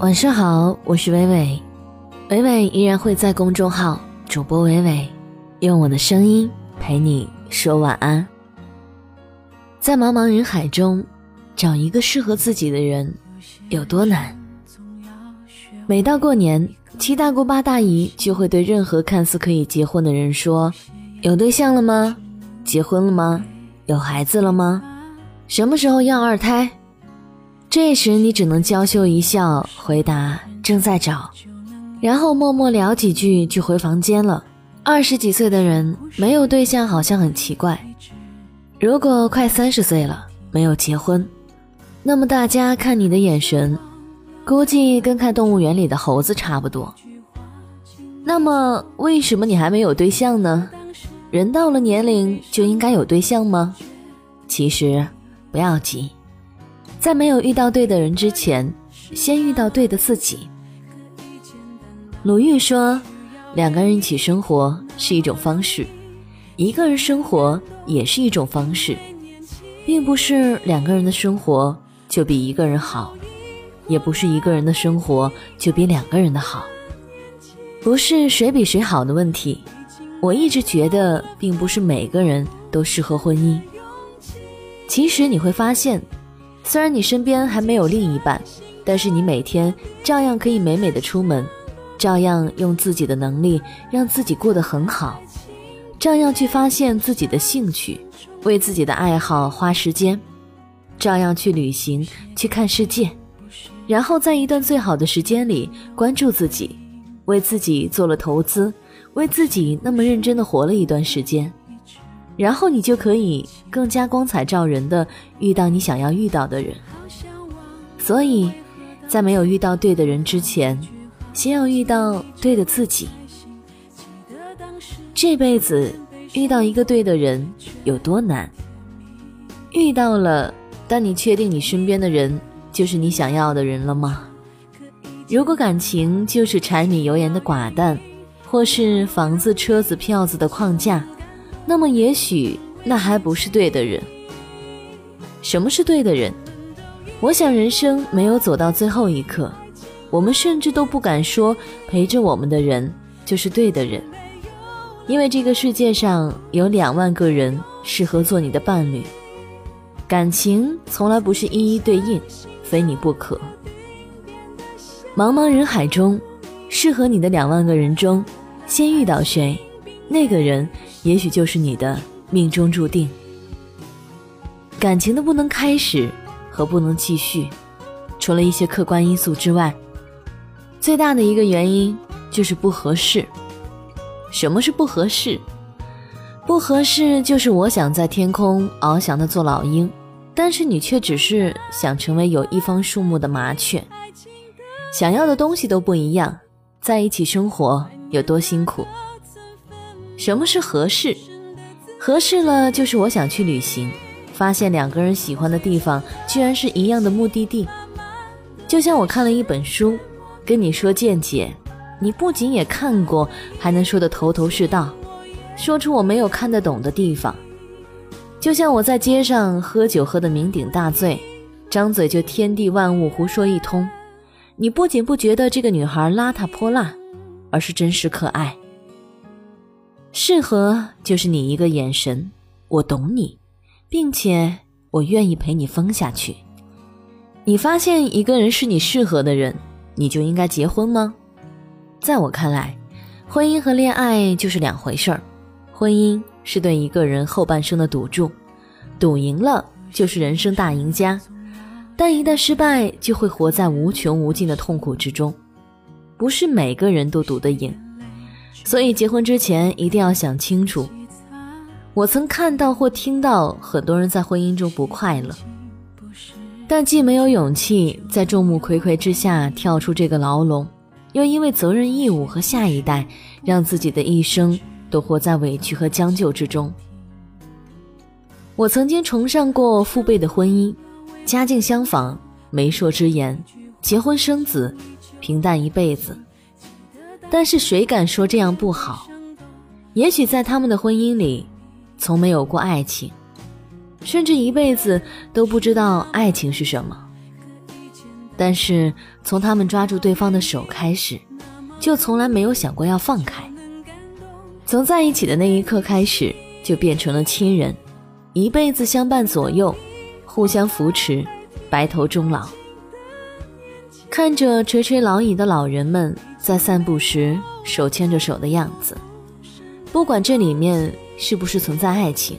晚上好，我是伟伟，伟伟依然会在公众号主播伟伟，用我的声音陪你说晚安。在茫茫人海中，找一个适合自己的人有多难？每到过年，七大姑八大姨就会对任何看似可以结婚的人说：“有对象了吗？结婚了吗？有孩子了吗？什么时候要二胎？”这时你只能娇羞一笑，回答正在找，然后默默聊几句就回房间了。二十几岁的人没有对象好像很奇怪，如果快三十岁了没有结婚，那么大家看你的眼神，估计跟看动物园里的猴子差不多。那么为什么你还没有对象呢？人到了年龄就应该有对象吗？其实不要急。在没有遇到对的人之前，先遇到对的自己。鲁豫说：“两个人一起生活是一种方式，一个人生活也是一种方式，并不是两个人的生活就比一个人好，也不是一个人的生活就比两个人的好，不是谁比谁好的问题。我一直觉得，并不是每个人都适合婚姻。其实你会发现。”虽然你身边还没有另一半，但是你每天照样可以美美的出门，照样用自己的能力让自己过得很好，照样去发现自己的兴趣，为自己的爱好花时间，照样去旅行，去看世界，然后在一段最好的时间里关注自己，为自己做了投资，为自己那么认真的活了一段时间。然后你就可以更加光彩照人的遇到你想要遇到的人。所以，在没有遇到对的人之前，先要遇到对的自己。这辈子遇到一个对的人有多难？遇到了，但你确定你身边的人就是你想要的人了吗？如果感情就是柴米油盐的寡淡，或是房子、车子、票子的框架。那么，也许那还不是对的人。什么是对的人？我想，人生没有走到最后一刻，我们甚至都不敢说陪着我们的人就是对的人，因为这个世界上有两万个人适合做你的伴侣。感情从来不是一一对应，非你不可。茫茫人海中，适合你的两万个人中，先遇到谁，那个人。也许就是你的命中注定。感情的不能开始和不能继续，除了一些客观因素之外，最大的一个原因就是不合适。什么是不合适？不合适就是我想在天空翱翔的做老鹰，但是你却只是想成为有一方树木的麻雀。想要的东西都不一样，在一起生活有多辛苦？什么是合适？合适了就是我想去旅行，发现两个人喜欢的地方居然是一样的目的地。就像我看了一本书，跟你说见解，你不仅也看过，还能说得头头是道，说出我没有看得懂的地方。就像我在街上喝酒喝得酩酊大醉，张嘴就天地万物胡说一通，你不仅不觉得这个女孩邋遢泼辣，而是真实可爱。适合就是你一个眼神，我懂你，并且我愿意陪你疯下去。你发现一个人是你适合的人，你就应该结婚吗？在我看来，婚姻和恋爱就是两回事儿。婚姻是对一个人后半生的赌注，赌赢了就是人生大赢家，但一旦失败，就会活在无穷无尽的痛苦之中。不是每个人都赌得赢。所以结婚之前一定要想清楚。我曾看到或听到很多人在婚姻中不快乐，但既没有勇气在众目睽睽之下跳出这个牢笼，又因为责任义务和下一代，让自己的一生都活在委屈和将就之中。我曾经崇尚过父辈的婚姻，家境相仿，媒妁之言，结婚生子，平淡一辈子。但是谁敢说这样不好？也许在他们的婚姻里，从没有过爱情，甚至一辈子都不知道爱情是什么。但是从他们抓住对方的手开始，就从来没有想过要放开。从在一起的那一刻开始，就变成了亲人，一辈子相伴左右，互相扶持，白头终老。看着垂垂老矣的老人们在散步时手牵着手的样子，不管这里面是不是存在爱情，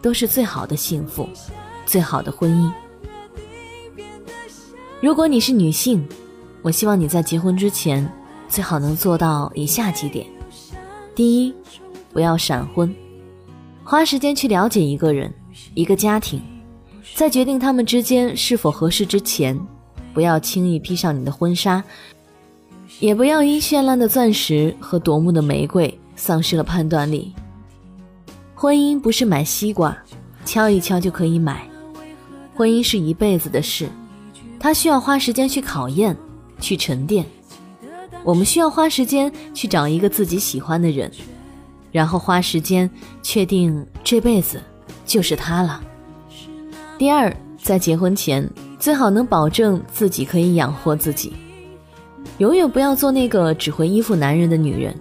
都是最好的幸福，最好的婚姻。如果你是女性，我希望你在结婚之前最好能做到以下几点：第一，不要闪婚，花时间去了解一个人、一个家庭，在决定他们之间是否合适之前。不要轻易披上你的婚纱，也不要因绚烂的钻石和夺目的玫瑰丧失了判断力。婚姻不是买西瓜，敲一敲就可以买。婚姻是一辈子的事，它需要花时间去考验、去沉淀。我们需要花时间去找一个自己喜欢的人，然后花时间确定这辈子就是他了。第二，在结婚前。最好能保证自己可以养活自己，永远不要做那个只会依附男人的女人。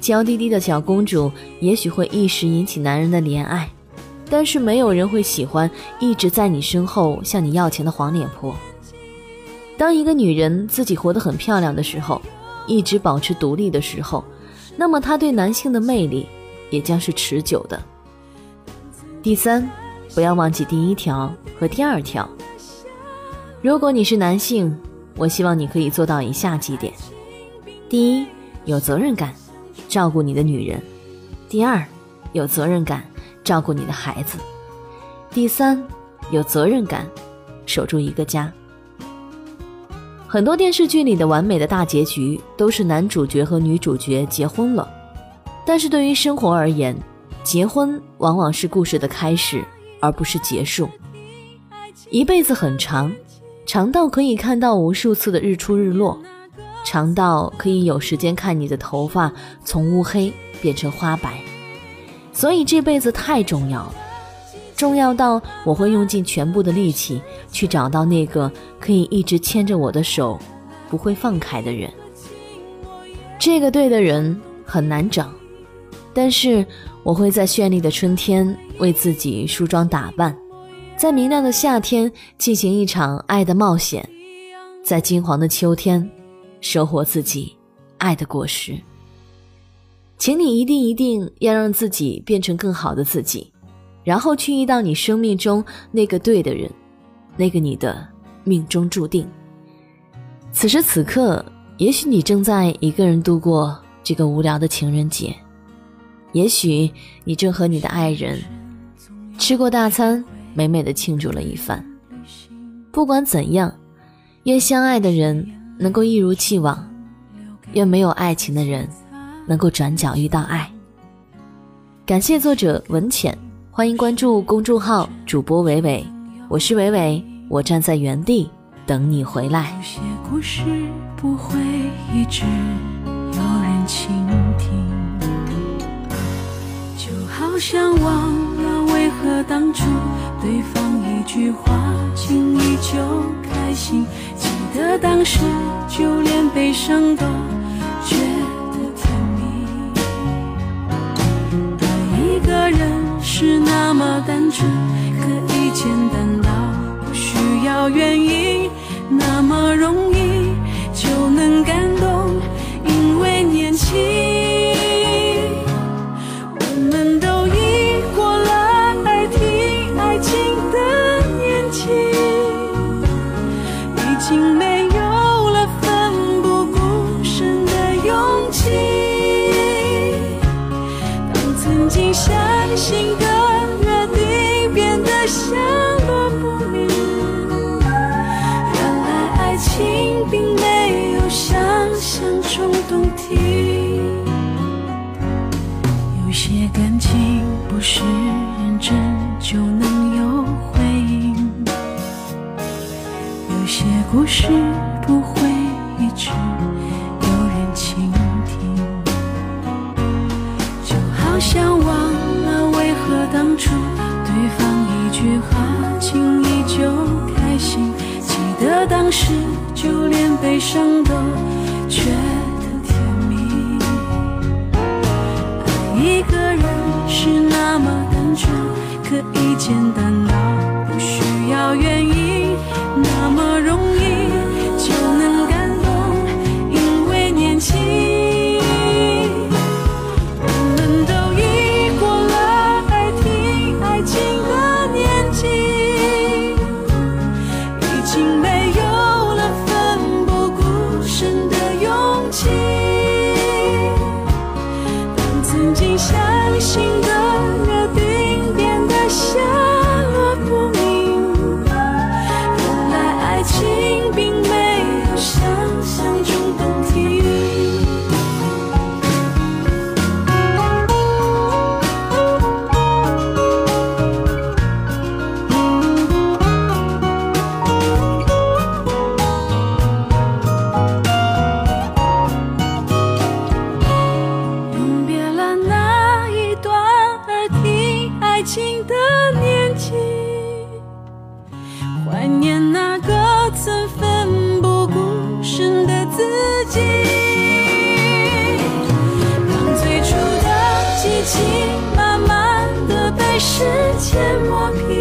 娇滴滴的小公主也许会一时引起男人的怜爱，但是没有人会喜欢一直在你身后向你要钱的黄脸婆。当一个女人自己活得很漂亮的时候，一直保持独立的时候，那么她对男性的魅力也将是持久的。第三，不要忘记第一条和第二条。如果你是男性，我希望你可以做到以下几点：第一，有责任感，照顾你的女人；第二，有责任感，照顾你的孩子；第三，有责任感，守住一个家。很多电视剧里的完美的大结局都是男主角和女主角结婚了，但是对于生活而言，结婚往往是故事的开始，而不是结束。一辈子很长。长到可以看到无数次的日出日落，长到可以有时间看你的头发从乌黑变成花白，所以这辈子太重要了，重要到我会用尽全部的力气去找到那个可以一直牵着我的手，不会放开的人。这个对的人很难找，但是我会在绚丽的春天为自己梳妆打扮。在明亮的夏天进行一场爱的冒险，在金黄的秋天收获自己爱的果实。请你一定一定要让自己变成更好的自己，然后去遇到你生命中那个对的人，那个你的命中注定。此时此刻，也许你正在一个人度过这个无聊的情人节，也许你正和你的爱人吃过大餐。美美的庆祝了一番。不管怎样，愿相爱的人能够一如既往，愿没有爱情的人能够转角遇到爱。感谢作者文浅，欢迎关注公众号主播伟伟，我是伟伟，我站在原地等你回来。有些故事不会一直有人倾听，就好像忘当初。对方一句话，轻易就开心。记得当时，就连悲伤都觉得甜蜜。爱一个人是那么单纯，可以简单到不需要原因，心的约定变得下落不明，原来爱情并没有想象中动听，有些感情不是认真就能有回应，有些故事不会一直。连悲伤都觉得甜蜜。爱一个人是那么单纯，可以简单己。当最初的激情慢慢的被时间磨平。